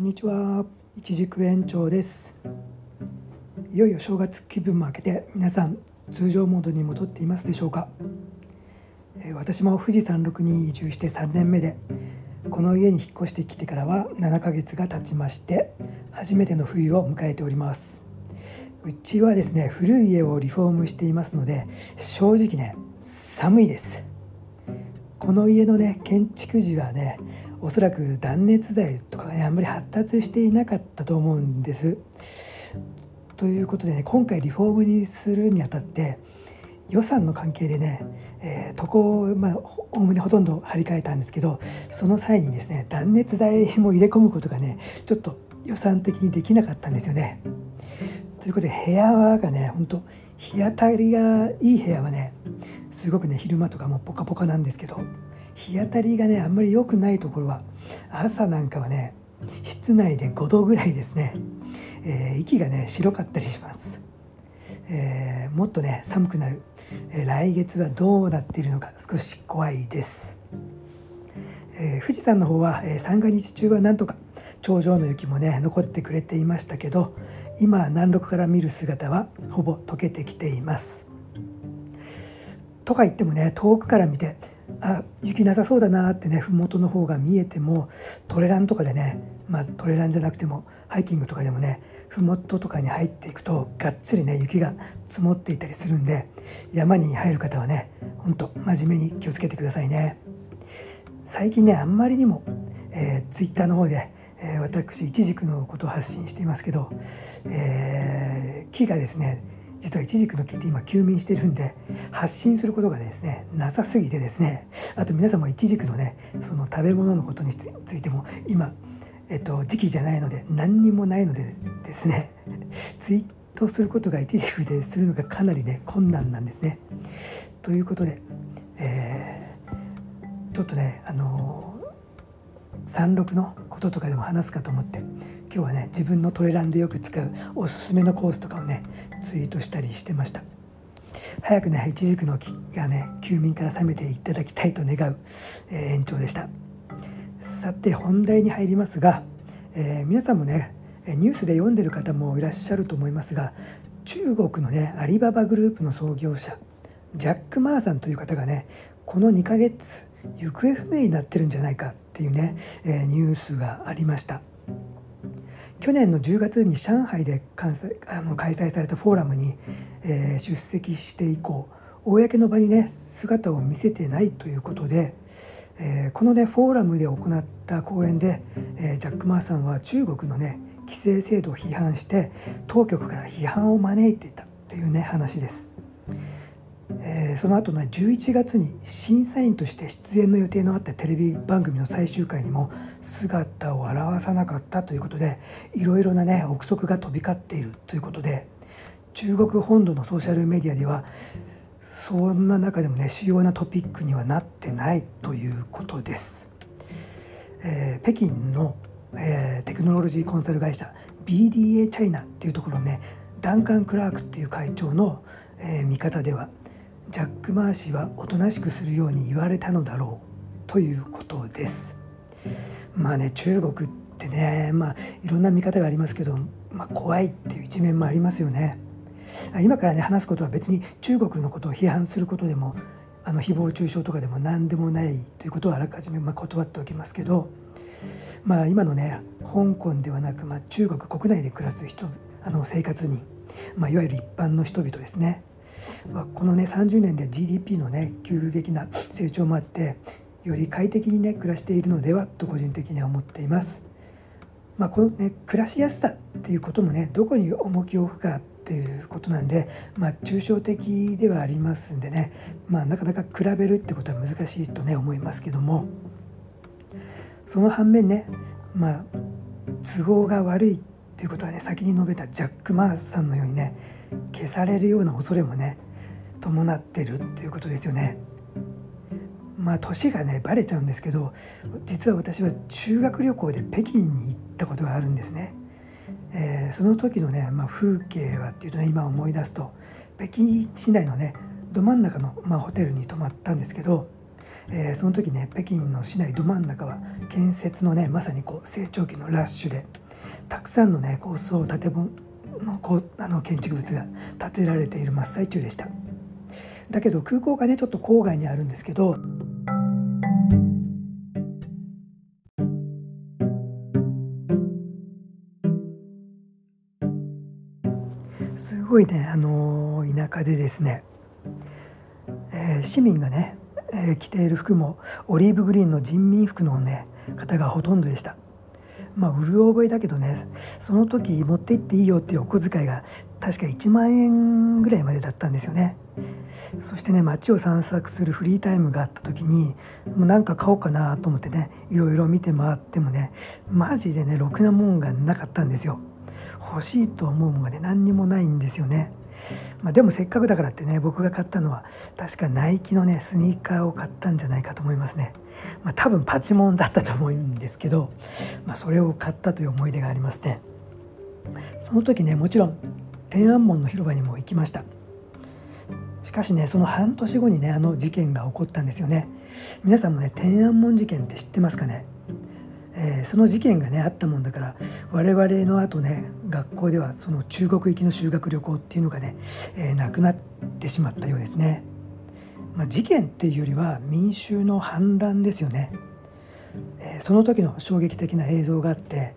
んにちは。一軸園長です。いよいよ正月気分も明けて皆さん通常モードに戻っていますでしょうか？私も富士山麓に移住して3年目でこの家に引っ越してきてからは7ヶ月が経ちまして初めての冬を迎えております。うちはですね古い家をリフォームしていますので正直ね寒いです。この家のね建築時はねおそらく断熱材とかねあんまり発達していなかったと思うんです。ということでね今回リフォームにするにあたって予算の関係でね、えー、床をまあおおむねほとんど張り替えたんですけどその際にですね断熱材も入れ込むことがねちょっと予算的にできなかったんですよね。ということで部屋はがねほんと日当たりがいい部屋はねすごくね昼間とかもポカポカなんですけど日当たりがねあんまり良くないところは朝なんかはね室内で5度ぐらいですね、えー、息がね白かったりします、えー、もっとね寒くなる、えー、来月はどうなっているのか少し怖いです、え富士山の方は、え三が日中はなんとか頂上の雪もね残ってくれていましたけど今南麓から見る姿はほぼ溶けてきています。とか言ってもね遠くから見てあ雪なさそうだなってね麓の方が見えてもトレランとかでねまあトレランじゃなくてもハイキングとかでもね麓とかに入っていくとがっつりね雪が積もっていたりするんで山に入る方はねほんと真面目に気をつけてくださいね。最近ねあんまりにも、えー、ツイッターの方で、えー、私いちじくのことを発信していますけど、えー、木がですね実はイチジクの木って今休眠してるんで発信することがですねなさすぎてですねあと皆さんもイチジクのねその食べ物のことについても今、えっと、時期じゃないので何にもないのでですねツイートすることがイチジクでするのがかなりね困難なんですね。ということで、えー、ちょっとねあの三六のこととかでも話すかと思って今日はね自分のトレランでよく使うおすすめのコースとかをねツイートしたりしてました。早くねいちじくの木がね休眠から覚めていただきたいと願う、えー、延長でした。さて本題に入りますが、えー、皆さんもねニュースで読んでる方もいらっしゃると思いますが中国のねアリババグループの創業者ジャック・マーさんという方がねこの2ヶ月行方不明になってるんじゃないかっていうね、えー、ニュースがありました。去年の10月に上海で開催されたフォーラムに、えー、出席して以降公の場にね姿を見せてないということで、えー、このねフォーラムで行った講演で、えー、ジャック・マーさんは中国のね規制制度を批判して当局から批判を招いていたというね話です。えー、その後の11月に審査員として出演の予定のあったテレビ番組の最終回にも姿を現さなかったということでいろいろなね憶測が飛び交っているということで中国本土のソーシャルメディアではそんな中でもね主要なトピックにはなってないということです。えー、北京の、えー、テクノロジーコンサル会社 BDA チャイナっていうところねダンカン・クラークっていう会長の、えー、見方ではジャック・マー氏はおとなしくするように言われたのだろうということです。まあね中国ってねまあいろんな見方がありますけど、まあ、怖いっていう一面もありますよね。今からね話すことは別に中国のことを批判することでもあの誹謗中傷とかでも何でもないということをあらかじめま断っておきますけど、まあ、今のね香港ではなく、まあ、中国国内で暮らす人あの生活人、まあ、いわゆる一般の人々ですねまあ、このね30年で GDP のね急激な成長もあってより快適にね暮らしているのではと個人的には思っています。まあ、このね暮らしやすさっていうこともねどこに重きを置くかっていうことなんで、まあ、抽象的ではありますんでね、まあ、なかなか比べるってことは難しいとね思いますけどもその反面ねまあ都合が悪いっていうことはね先に述べたジャック・マーさんのようにね消されるような恐れもね伴ってるっていうことですよね。まあ年がねバレちゃうんですけど実は私は修学旅行で北京に行ったことがあるんですね。えー、その時のね、まあ、風景はっていうとね今思い出すと北京市内のねど真ん中の、まあ、ホテルに泊まったんですけど、えー、その時ね北京の市内ど真ん中は建設のねまさにこう成長期のラッシュでたくさんのね高層建物のこうあの建築物が建てられている真っ最中でした。だけど空港がねちょっと郊外にあるんですけどすごいねあの田舎でですね、えー、市民がね、えー、着ている服もオリーブグリーンの人民服のね方がほとんどでした。まあうる覚えだけどねその時持って行っていいよっていうお小遣いが確か1万円ぐらいまでだったんですよね。そしてね街を散策するフリータイムがあった時にもうなんか買おうかなと思ってねいろいろ見て回ってもねマジでねろくなもんがなかったんですよ。欲しいと思うものがね何にもないんですよね。まあ、でもせっかくだからってね僕が買ったのは確かナイキのねスニーカーを買ったんじゃないかと思いますね。まあ、多分パチモンだったと思うんですけど、まあ、それを買ったという思い出がありますね。その時ねもちろん天安門の広場にも行きました。しかしねその半年後にねあの事件が起こったんですよね。皆さんもね天安門事件って知ってますかね？えー、その事件がねあったもんだから我々のあとね学校ではその中国行きの修学旅行っていうのがね、えー、なくなってしまったようですね。まあ、事件っていうよりは民衆の反乱ですよね、えー、その時の衝撃的な映像があって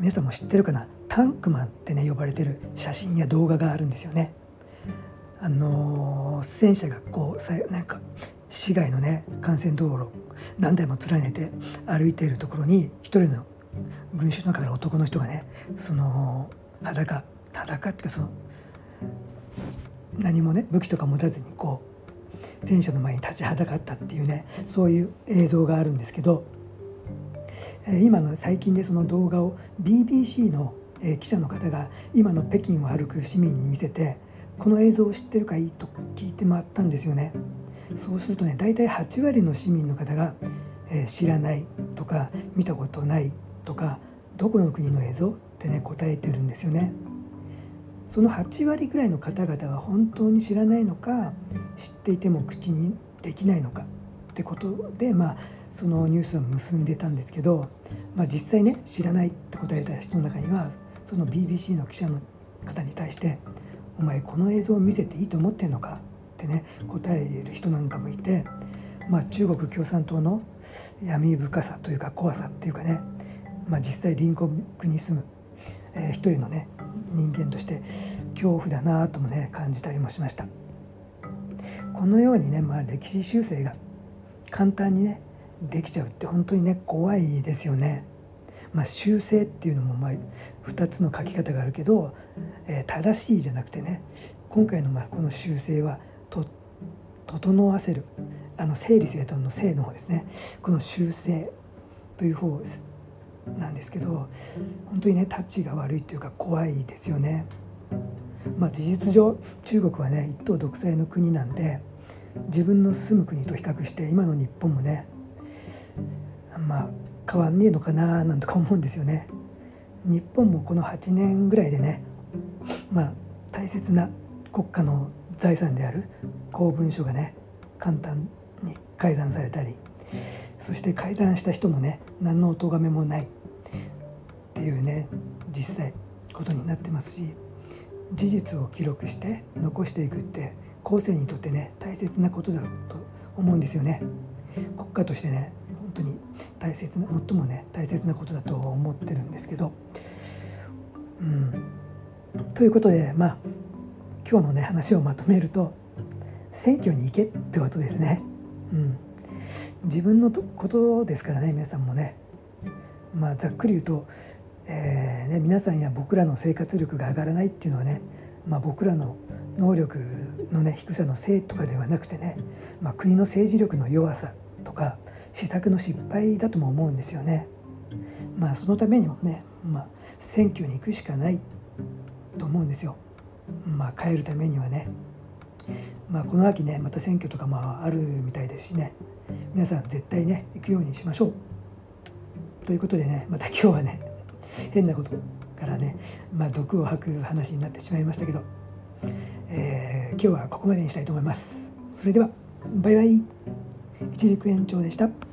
皆さんも知ってるかな？タンクマンってね呼ばれてる写真や動画があるんですよね。あのー、戦車がこうなんか市街のね幹線道路何台も連ねて歩いているところに一人の群衆の中から男の人がねその裸裸っていうかその何もね武器とか持たずにこう戦車の前に立ちはだかったっていうねそういう映像があるんですけど今の最近でその動画を BBC の記者の方が今の北京を歩く市民に見せてこの映像を知ってるかいいと聞いて回ったんですよね。そうするとね大体8割の市民の方が、え知らないとか見たことないとかどこの国の映像ってね答えてるんですよねその8割ぐらいの方々は本当に知らないのか知っていても口にできないのかってことでまあそのニュースを結んでたんですけど、まあ、実際ね知らないって答えた人の中にはその BBC の記者の方に対して「お前この映像を見せていいと思ってんのか?」ってね答える人なんかもいて、まあ、中国共産党の闇深さというか怖さっていうかね、まあ、実際隣国に住む、えー、一人のね人間として恐怖だなともね感じたりもしましたこのようにね、まあ、歴史修正が簡単にねできちゃうって本当にね怖いですよね。まあ、修正っていうのもまあ2つの書き方があるけど、えー、正しいじゃなくてね今回のまあこの修正は整わせるあの整理整頓の整の方ですねこの修正という方なんですけど本当にねタッチが悪いというか怖いですよね。まあ、事実上中国はね一党独裁の国なんで自分の住む国と比較して今の日本もねまあ変わんねえのかななんとか思うんですよね。日本もこの8年ぐらいでねまあ大切な国家の財産である公文書がね簡単に改ざんされたりそして改ざんした人もね何のお咎めもないっていうね実際ことになってますし事実を記録して残していくって後世にとってね大切なことだと思うんですよね。国家としてね本当に大切な最もね大切なことだと思ってるんですけど。うん。ということでまあ今日のね話をまとめると選挙に行けってことですねうん自分のことですからね皆さんもねまあざっくり言うとえーね、皆さんや僕らの生活力が上がらないっていうのはね、まあ、僕らの能力の、ね、低さのせいとかではなくてね、まあ、国の政治力の弱さとか施策の失敗だとも思うんですよね。まあ、そのためにもね、まあ、選挙に行くしかないと思うんですよ。まあ、変えるためにはね。まあ、この秋ねまた選挙とかまああるみたいですしね皆さん絶対ね行くようにしましょう。ということでねまた今日はね変なことからね、まあ、毒を吐く話になってしまいましたけど、えー、今日はここまでにしたいと思います。それではバイバイ一軸延長でした。